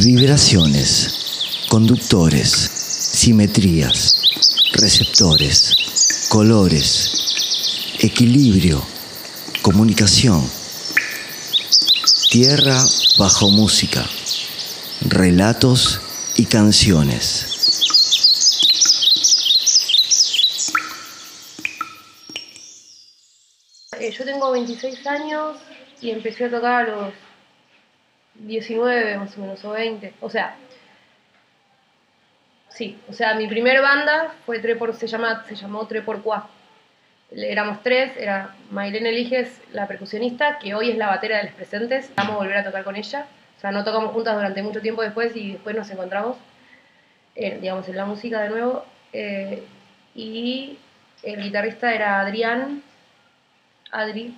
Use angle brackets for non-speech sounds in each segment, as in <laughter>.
Vibraciones, conductores, simetrías, receptores, colores, equilibrio, comunicación. Tierra bajo música, relatos y canciones. Eh, yo tengo 26 años y empecé a tocar a los 19 más o menos, o 20. O sea, sí, o sea, mi primer banda fue por, se, llama, se llamó por Qua. Éramos tres, era Maylene Eliges, la percusionista, que hoy es la batera de los presentes. Vamos a volver a tocar con ella. O sea, no tocamos juntas durante mucho tiempo después y después nos encontramos, eh, digamos, en la música de nuevo. Eh, y el guitarrista era Adrián, Adri,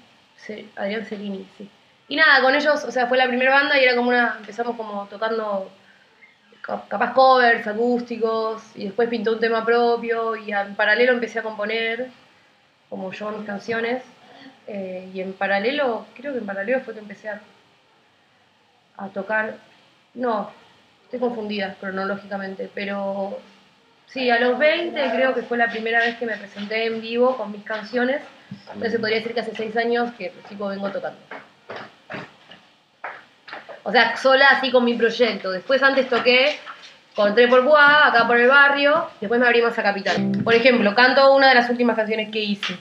Adrián Cerini, sí. Y nada, con ellos, o sea, fue la primera banda y era como una, empezamos como tocando capaz covers, acústicos, y después pintó un tema propio, y en paralelo empecé a componer, como yo mis canciones, eh, y en paralelo, creo que en paralelo fue que empecé a, a tocar, no, estoy confundida cronológicamente, pero sí, a los 20 creo que fue la primera vez que me presenté en vivo con mis canciones, entonces se podría decir que hace 6 años que tipo vengo tocando. O sea, sola así con mi proyecto. Después antes toqué con Tres por Bois, acá por el barrio. Después me abrimos a Capital. Por ejemplo, canto una de las últimas canciones que hice.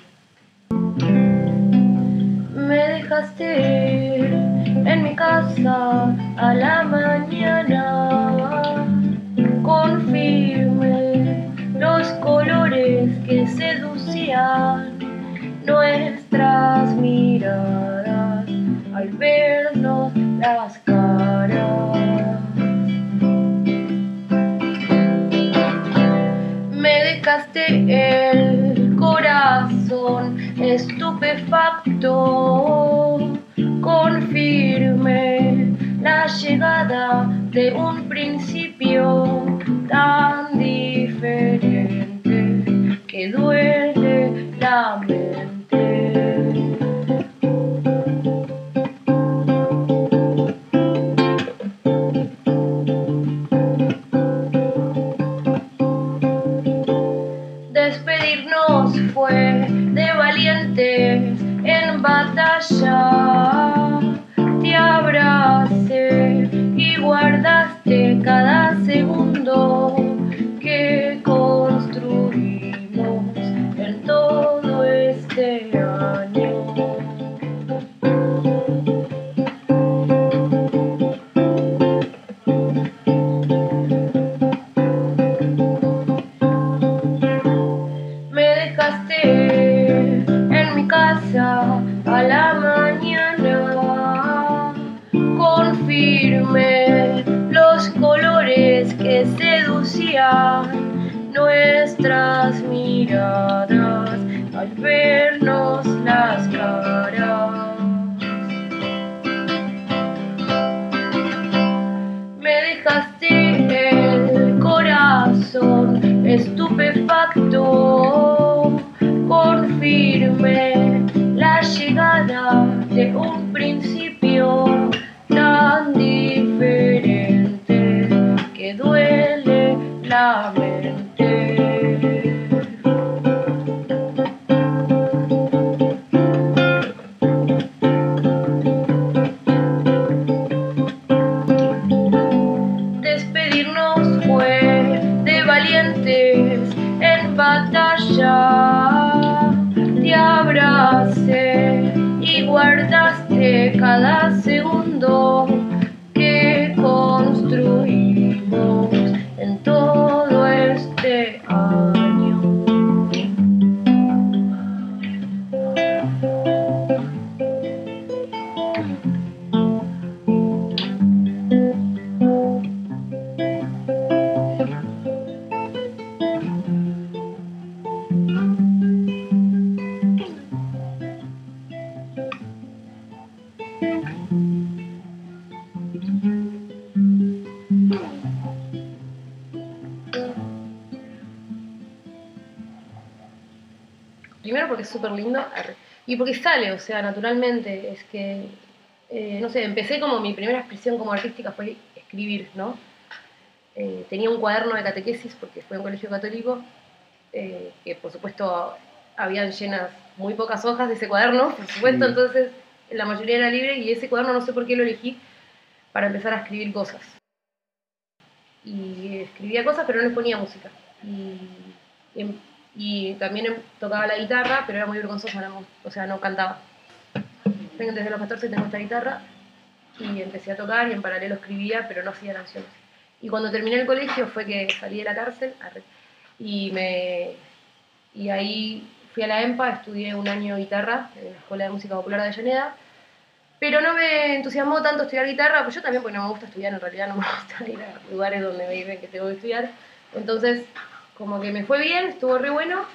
Me dejaste en mi casa a la mañana con firme los colores que seducían nuestras miradas estupefacto, confirme la llegada de un principio tan diferente batalla te abracé y guardaste cada segundo. Súper lindo y porque sale, o sea, naturalmente. Es que, eh, no sé, empecé como mi primera expresión como artística fue escribir, ¿no? Eh, tenía un cuaderno de catequesis porque fue un colegio católico, eh, que por supuesto habían llenas muy pocas hojas de ese cuaderno, por supuesto, entonces la mayoría era libre y ese cuaderno no sé por qué lo elegí para empezar a escribir cosas. Y escribía cosas pero no les ponía música. Y, em, y también em, tocaba la guitarra, pero era muy vergonzosa, o sea, no cantaba. Desde los 14 tengo esta guitarra y empecé a tocar y en paralelo escribía, pero no hacía canciones. Y cuando terminé el colegio fue que salí de la cárcel y, me, y ahí fui a la EMPA, estudié un año guitarra en la Escuela de Música Popular de Avellaneda, pero no me entusiasmó tanto estudiar guitarra, pues yo también porque no me gusta estudiar, en realidad no me <laughs> gusta ir a lugares donde me dicen que tengo que estudiar. Entonces, como que me fue bien, estuvo re bueno,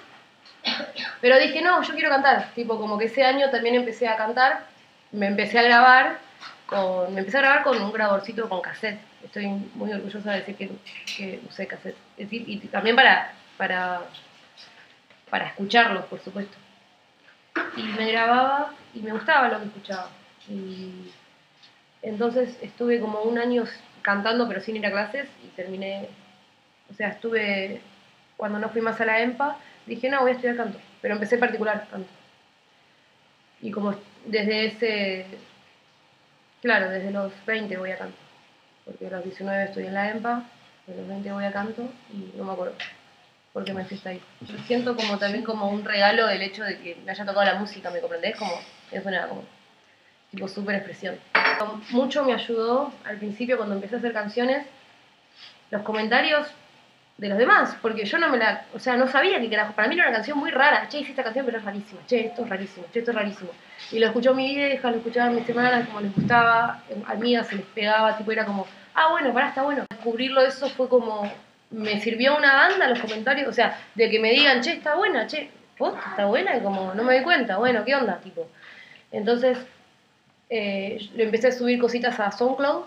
pero dije, no, yo quiero cantar. Tipo, como que ese año también empecé a cantar, me empecé a grabar, con, me empecé a grabar con un grabadorcito con cassette estoy muy orgullosa de decir que, usé cassette. Es decir, y también para, para, para escucharlos, por supuesto. Y me grababa y me gustaba lo que escuchaba. Y entonces estuve como un año cantando pero sin ir a clases y terminé, o sea, estuve, cuando no fui más a la EMPA, dije, no, voy a estudiar canto, pero empecé particular canto. Y como desde ese, claro, desde los 20 voy a canto porque a los 19 estoy en la EMPA, a los 20 voy a canto y no me acuerdo porque me fui ahí. siento como también como un regalo del hecho de que me haya tocado la música, ¿me comprendés? Como, es una como, tipo súper expresión. Mucho me ayudó al principio cuando empecé a hacer canciones, los comentarios de los demás, porque yo no me la, o sea, no sabía que carajo, para mí era una canción muy rara, che, hice esta canción pero es rarísima, che, esto es rarísimo, che, esto es rarísimo. Y lo escuchó mi vieja, lo escuchaba mis hermanas, como les gustaba, a mí se les pegaba, tipo era como, ah, bueno, pará, está bueno. Descubrirlo eso fue como, me sirvió una banda los comentarios, o sea, de que me digan, che, está buena, che, ¿vos está buena? Y como, no me di cuenta, bueno, ¿qué onda? Tipo. Entonces, eh, le empecé a subir cositas a SoundCloud,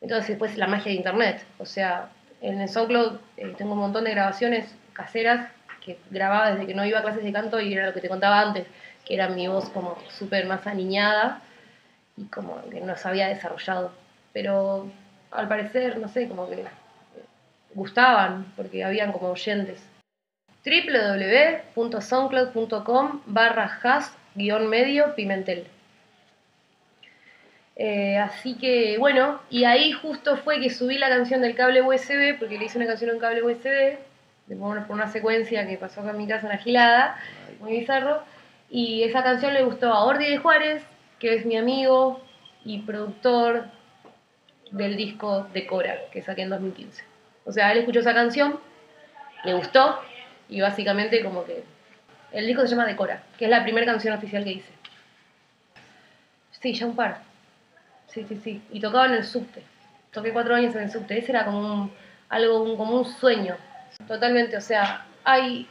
entonces después la magia de internet, o sea, en el SoundCloud eh, tengo un montón de grabaciones caseras que grababa desde que no iba a clases de canto y era lo que te contaba antes, que era mi voz como súper más aniñada y como que no se había desarrollado. Pero al parecer, no sé, como que gustaban porque habían como oyentes. www.soundcloud.com barra has guion medio pimentel. Eh, así que bueno, y ahí justo fue que subí la canción del cable USB, porque le hice una canción en cable USB, por una secuencia que pasó acá en mi casa en Agilada, muy bizarro, y esa canción le gustó a Ordi de Juárez, que es mi amigo y productor del disco de Cora, que saqué en 2015. O sea, él escuchó esa canción, le gustó, y básicamente como que... El disco se llama Decora, que es la primera canción oficial que hice. Sí, ya un par. Sí, sí, sí. Y tocaba en el subte. Toqué cuatro años en el subte. Ese era como un, algo, como un sueño. Totalmente, o sea, hay...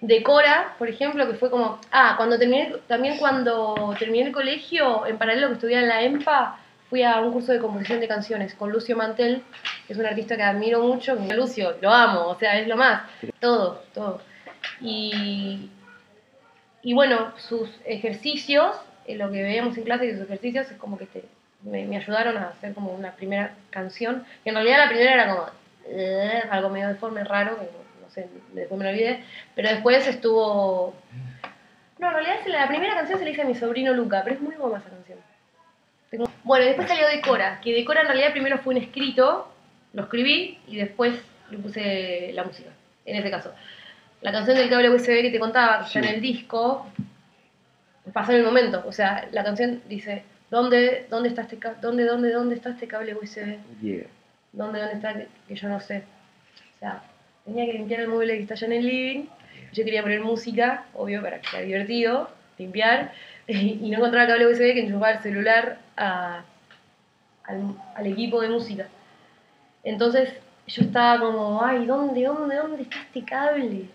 Decora, por ejemplo, que fue como... Ah, cuando terminé, también cuando terminé el colegio, en paralelo que estudiaba en la EMPA, fui a un curso de composición de canciones con Lucio Mantel, que es un artista que admiro mucho. Lucio, lo amo, o sea, es lo más. Todo, todo. Y, y bueno, sus ejercicios, lo que veíamos en clase y sus ejercicios, es como que me, ayudaron a hacer como una primera canción. Que en realidad la primera era como eh, algo medio deforme, raro, que no, sé, después me lo olvidé. Pero después estuvo. No, en realidad la primera canción se la hice a mi sobrino Luca, pero es muy buena esa canción. Bueno, después salió Decora, que Decora en realidad primero fue un escrito, lo escribí y después le puse la música, en ese caso. La canción del cable USB que te contaba, que está en el disco, pasó en el momento. O sea, la canción dice, ¿dónde, dónde, está, este, dónde, dónde, dónde está este cable USB? ¿Dónde, dónde está? Que, yo no sé. O sea, tenía que limpiar el mueble que está allá en el living. Yo quería poner música, obvio, para que sea divertido, limpiar. <laughs> y no encontraba cable USB que enchufaba el celular al, equipo de música. Entonces yo estaba como, ay, ¿dónde, dónde, dónde está este cable?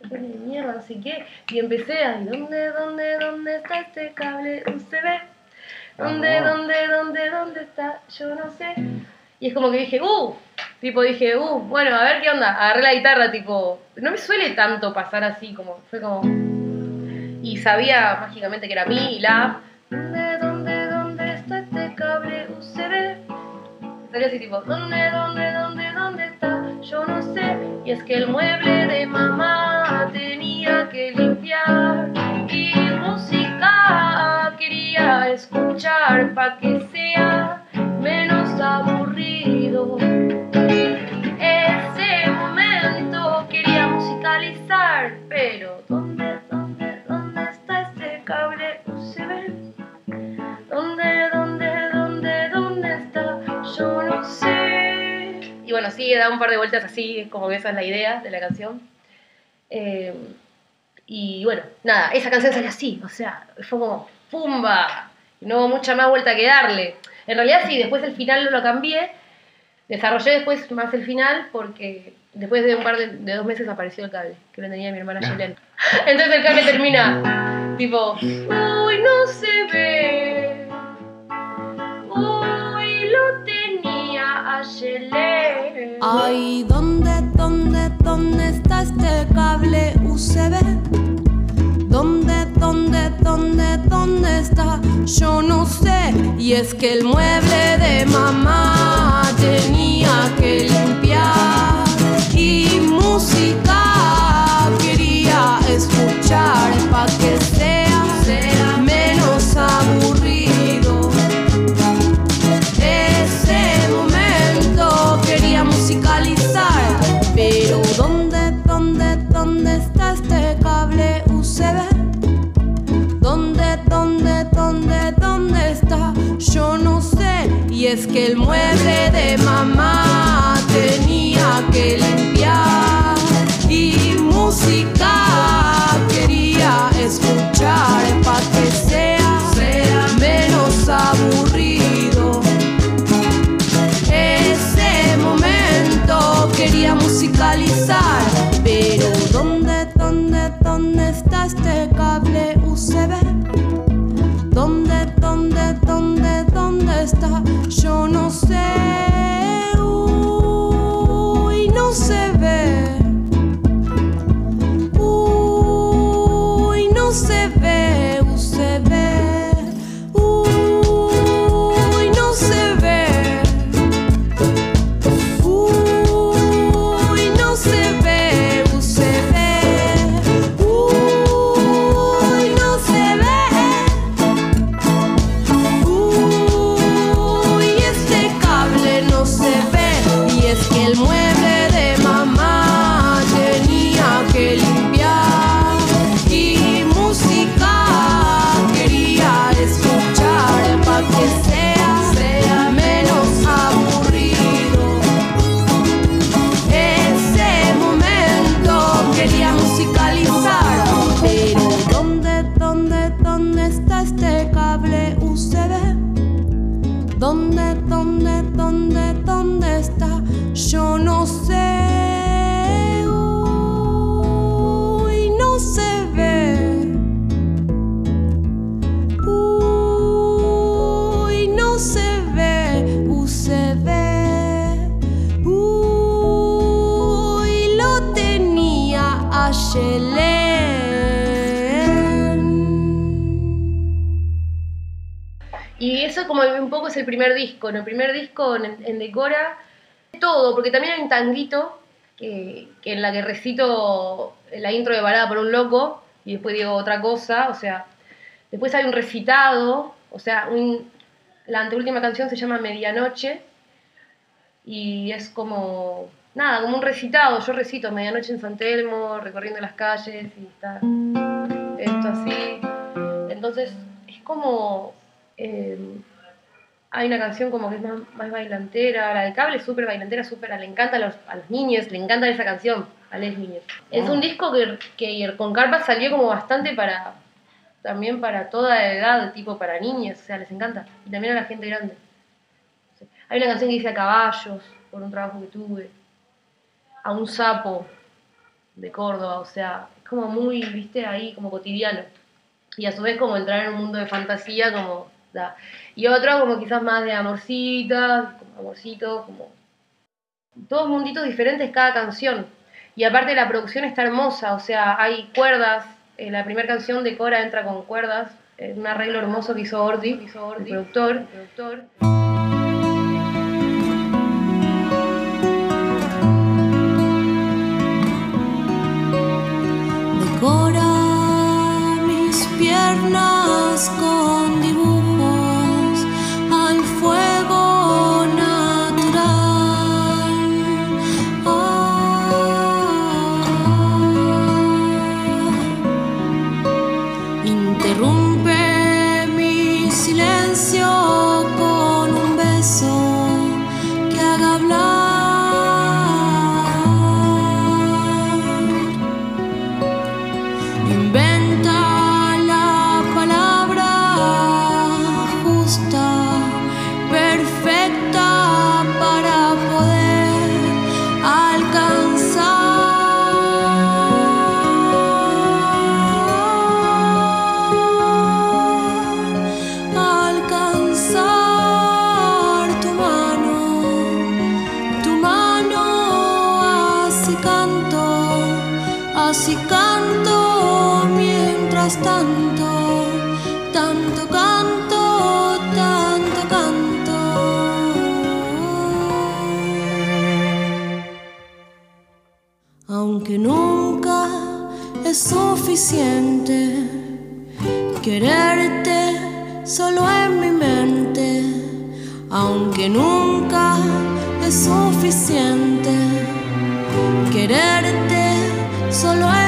De mierda, no sé qué. Y empecé a, ¿dónde, dónde, dónde está este cable USB? ¿Dónde, dónde, dónde, dónde está? Yo no sé. Y es como que dije, uh, tipo dije, uh, bueno, a ver qué onda. Agarré la guitarra, tipo, no me suele tanto pasar así, como, fue como y sabía mágicamente que era mi y la. ¿Dónde, dónde, dónde está este cable USB? Salió así tipo, ¿dónde, dónde, dónde, dónde está? Yo no sé. Y es que el mueble pa' que sea menos aburrido. Ese momento quería musicalizar, pero ¿dónde, dónde, dónde está este cable USB? ¿Dónde, dónde, dónde, dónde está? Yo no sé. Y bueno, sí, da un par de vueltas así, como que esa es la idea de la canción. Eh, y bueno, nada, esa canción salió así, o sea, fue como ¡pumba! No hubo mucha más vuelta que darle. En realidad sí, después el final lo cambié, desarrollé después más el final porque después de un par de, de dos meses apareció el cable, que lo tenía mi hermana Yelen. <laughs> Entonces el cable termina tipo, uy, no se ve. Uy, lo tenía a Yelen. Ay, ¿dónde, dónde, dónde está este cable USB? ¿Dónde, dónde, dónde, Yo no sé. Y es que el mueble de mamá Yo Y eso como un poco es el primer disco. En el primer disco, en, en Decora, todo, porque también hay un tanguito que en la que recito la intro de Balada por un Loco y después digo otra cosa, o sea, después hay un recitado, o sea, un- la anteúltima canción se llama Medianoche y es como, nada, como un recitado, yo recito Medianoche en San Telmo, recorriendo las calles y está esto así. Entonces, es como. Eh, hay una canción como que es más, más bailantera. La de cable es súper bailantera, súper. Le encanta a los, a los niños, le encanta esa canción, a les niños. Es un disco que, que con Carpa salió como bastante para. También para toda edad, tipo para niños, o sea, les encanta. Y también a la gente grande. Hay una canción que dice a caballos, por un trabajo que tuve. A un sapo de Córdoba, o sea, es como muy, viste, ahí como cotidiano. Y a su vez como entrar en un mundo de fantasía, como... Y otro como quizás más de amorcitas, amorcitos, como... Todos munditos diferentes cada canción. Y aparte la producción está hermosa, o sea, hay cuerdas. eh, la primera canción de Cora entra con cuerdas, eh, un arreglo hermoso que hizo Ordi, productor. silencio. Así canto mientras tanto, tanto canto, tanto canto. Aunque nunca es suficiente quererte solo en mi mente, aunque nunca es suficiente quererte solo en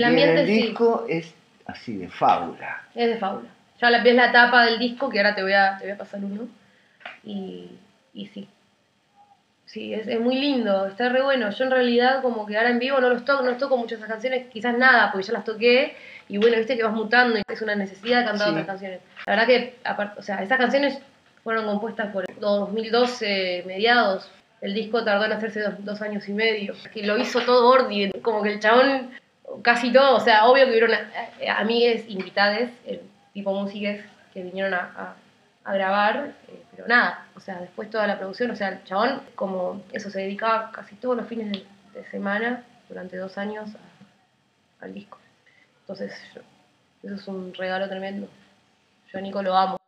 El ambiente, el sí. disco es así de fábula. Es de fábula. Ya la, ves la tapa del disco, que ahora te voy a, te voy a pasar uno. Y, y sí. Sí, es, es muy lindo, está re bueno. Yo en realidad como que ahora en vivo no los toco, no toco muchas esas canciones, quizás nada, porque ya las toqué. Y bueno, viste que vas mutando y es una necesidad cantar Sí. otras canciones. La verdad que, aparte, o sea, esas canciones fueron compuestas por 2012, mediados. El disco tardó en hacerse dos, dos años y medio. Que lo hizo todo Ordi, como que el chabón casi todo, o sea, obvio que hubieron eh, amigues invitades, eh, tipo músicas que vinieron a, a- grabar, eh, pero nada, o sea, después toda la producción, o sea, el chabón como eso se dedicaba casi todos los fines de, semana durante dos años al disco. Entonces, eso es un regalo tremendo. Yo a Nico lo amo.